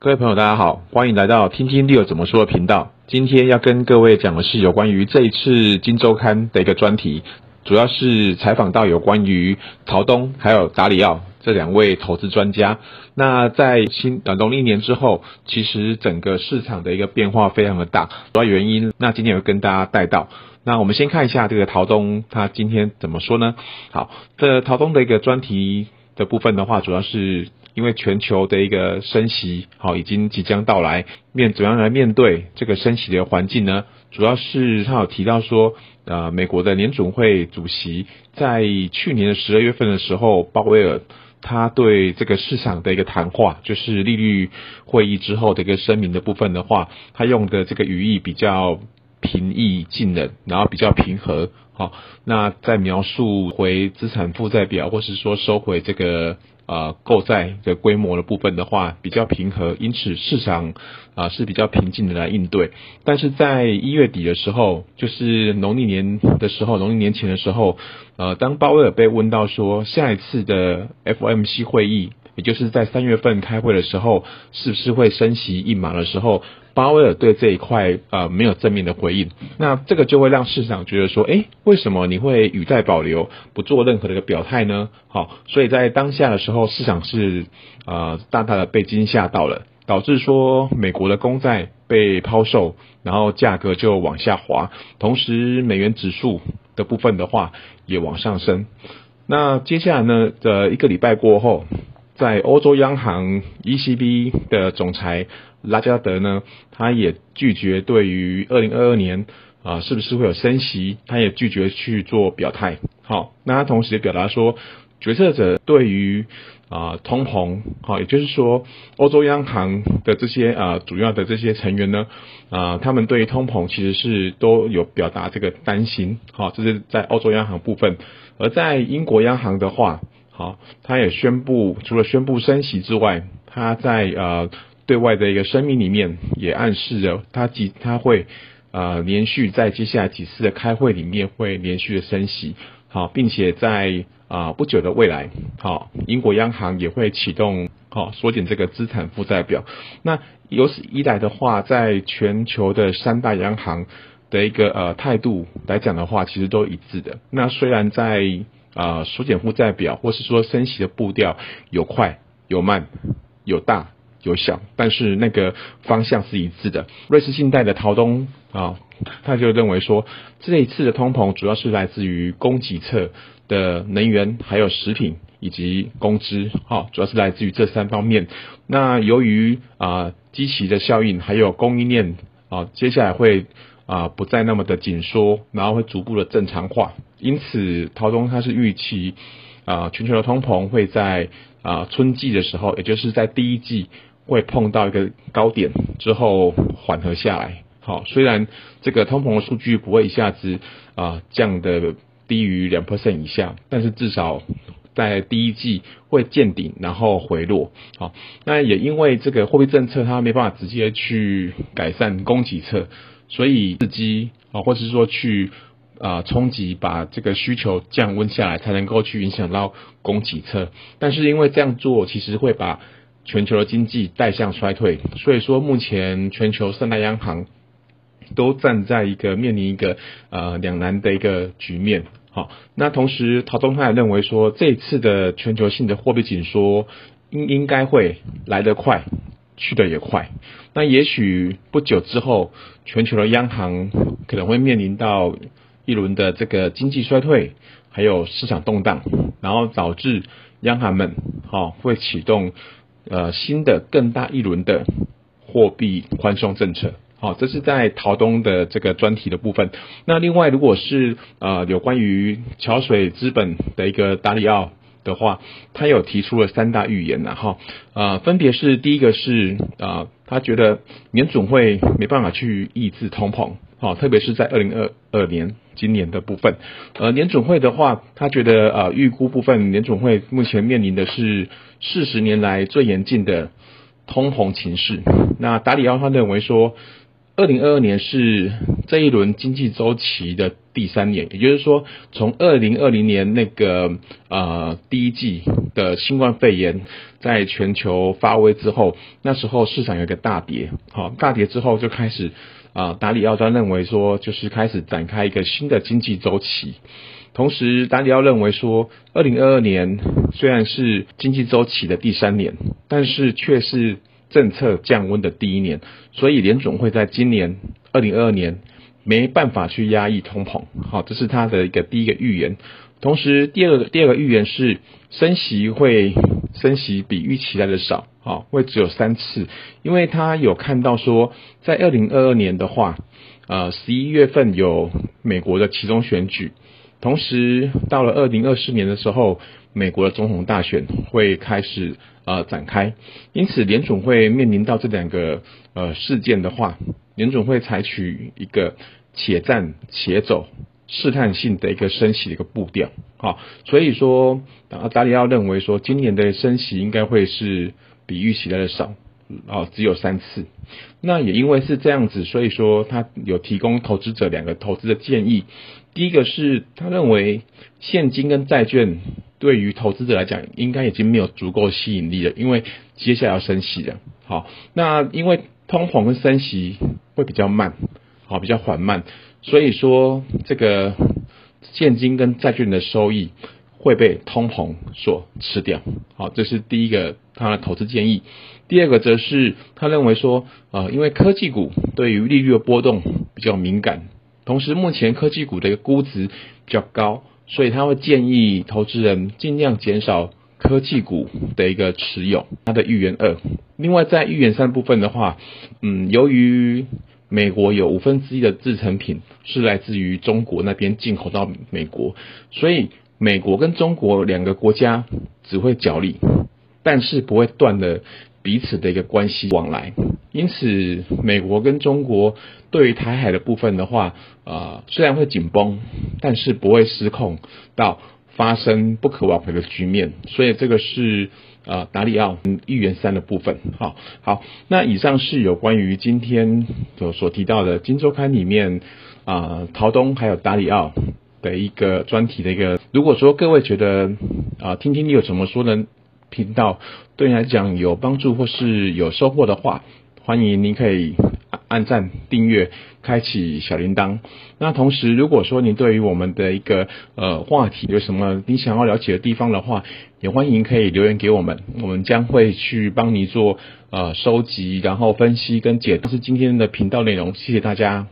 各位朋友，大家好，欢迎来到听听 Leo 怎么说的频道。今天要跟各位讲的是有关于这一次《金周刊》的一个专题，主要是采访到有关于陶东还有达里奥这两位投资专家。那在新呃农历年之后，其实整个市场的一个变化非常的大，主要原因那今天会跟大家带到。那我们先看一下这个陶东他今天怎么说呢？好，这陶东的一个专题的部分的话，主要是。因为全球的一个升息，好，已经即将到来，面怎样来面对这个升息的环境呢？主要是他有提到说，呃，美国的联准会主席在去年的十二月份的时候，鲍威尔他对这个市场的一个谈话，就是利率会议之后的一个声明的部分的话，他用的这个语义比较平易近人，然后比较平和，好，那在描述回资产负债表，或是说收回这个。呃，购债的规模的部分的话比较平和，因此市场啊、是比较平静的来应对。但是在一月底的时候，就是农历年的时候，农历年前的时候，呃，当鲍威尔被问到说下一次的 FOMC 会议，也就是在三月份开会的时候，是不是会升息一码的时候，鲍威尔对这一块呃没有正面的回应，那这个就会让市场觉得说，诶，为什么你会语带保留，不做任何的一个表态呢？好，所以在当下的时候，市场是呃大大的被惊吓到了，导致说美国的公债被抛售，然后价格就往下滑，同时美元指数的部分的话也往上升。那接下来呢，的一个礼拜过后。在欧洲央行 ECB 的总裁拉加德呢，他也拒绝对于二零二二年啊、是不是会有升息，他也拒绝去做表态。好，那他同时也表达说，决策者对于啊、通膨，好，也就是说欧洲央行的这些啊、主要的这些成员呢，啊、他们对于通膨其实是都有表达这个担心。好，这是在欧洲央行部分，而在英国央行的话。好，他也宣布，除了宣布升息之外，他在呃对外的一个声明里面也暗示着他几他会呃连续在接下来几次的开会里面会连续的升息，好，并且在啊、不久的未来，好，英国央行也会启动好缩减这个资产负债表。那由此一来的话，在全球的三大央行的一个呃态度来讲的话，其实都一致的。那虽然在啊，缩减负债表，或是说升息的步调有快有慢，有大有小，但是那个方向是一致的。瑞士信贷的陶东啊，他就认为说，这一次的通膨主要是来自于供给侧的能源，还有食品以及工资，哈，主要是来自于这三方面。那由于啊，基期的效应，还有供应链啊，接下来会。啊，不再那么的紧缩，然后会逐步的正常化。因此，陶东他是预期啊，全球的通膨会在啊春季的时候，也就是在第一季会碰到一个高点之后缓和下来。好，虽然这个通膨的数据不会一下子啊降得低于两 percent 以下，但是至少在第一季会见顶，然后回落。好，那也因为这个货币政策它没办法直接去改善供给侧。所以刺激啊，或者是说去啊冲击，把这个需求降温下来，才能够去影响到供给侧。但是因为这样做，其实会把全球的经济带向衰退。所以说，目前全球三大央行都站在一个面临一个呃两难的一个局面。好，那同时陶东泰认为说，这次的全球性的货币紧缩应应该会来得快。去得也快，那也许不久之后，全球的央行可能会面临到一轮的这个经济衰退，还有市场动荡，然后导致央行们好会启动呃新的更大一轮的货币宽松政策。好，这是在陶东的这个专题的部分。那另外，如果是呃有关于桥水资本的一个达里奥。的话，他有提出了三大预言呐，哈，呃，分别是第一个是啊、呃，他觉得联总会没办法去抑制通膨，好，特别是在二零二二年今年的部分，呃，联准会的话，他觉得呃，预估部分联准会目前面临的是四十年来最严峻的通膨情势。那达里奥他认为说，二零二二年是这一轮经济周期的第三年，也就是说，从二零二零年那个呃第一季的新冠肺炎在全球发威之后，那时候市场有一个大跌，好，大跌之后就开始啊，达里奥专认为说，就是开始展开一个新的经济周期。同时，达里奥认为说，二零二二年虽然是经济周期的第三年，但是却是政策降温的第一年，所以联总会在今年二零二二年没办法去压抑通膨。好，这是他的一个第一个预言。同时，第二个第二个预言是升息会升息比预期来的少，好，会只有三次，因为他有看到说，在二零二二年的话，呃，十一月份有美国的期中选举。同时，到了二零二四年的时候，美国的总统大选会开始呃展开，因此联总会面临到这两个呃事件的话，联总会采取一个且战且走、试探性的一个升息的一个步调。好，所以说，达里奥认为说，今年的升息应该会是比预期来的少，啊，只有三次。那也因为是这样子，所以说他有提供投资者两个投资的建议。第一个是他认为现金跟债券对于投资者来讲应该已经没有足够吸引力了，因为接下来要升息了。好，那因为通膨跟升息会比较慢，好，比较缓慢，所以说这个现金跟债券的收益会被通膨所吃掉。好，这是第一个他的投资建议。第二个则是他认为说，呃，因为科技股对于利率的波动比较敏感。同时，目前科技股的一个估值比较高，所以他会建议投资人尽量减少科技股的一个持有。他的预言二，另外在预言三部分的话，嗯，由于美国有五分之一的制成品是来自于中国那边进口到美国，所以美国跟中国两个国家只会角力，但是不会断了彼此的一个关系往来。因此，美国跟中国对于台海的部分的话，呃，虽然会紧绷，但是不会失控到发生不可挽回的局面。所以，这个是呃达里奥预言三的部分。好，好，那以上是有关于今天所所提到的《金周刊》里面啊、陶东还有达里奥的一个专题的一个。如果说各位觉得啊、听听你有什么说的？频道对你来讲有帮助或是有收获的话。欢迎您可以按赞、订阅、开启小铃铛。那同时，如果说您对于我们的一个呃话题有什么你想要了解的地方的话，也欢迎可以留言给我们，我们将会去帮你做呃收集，然后分析跟解读。这是今天的频道内容，谢谢大家。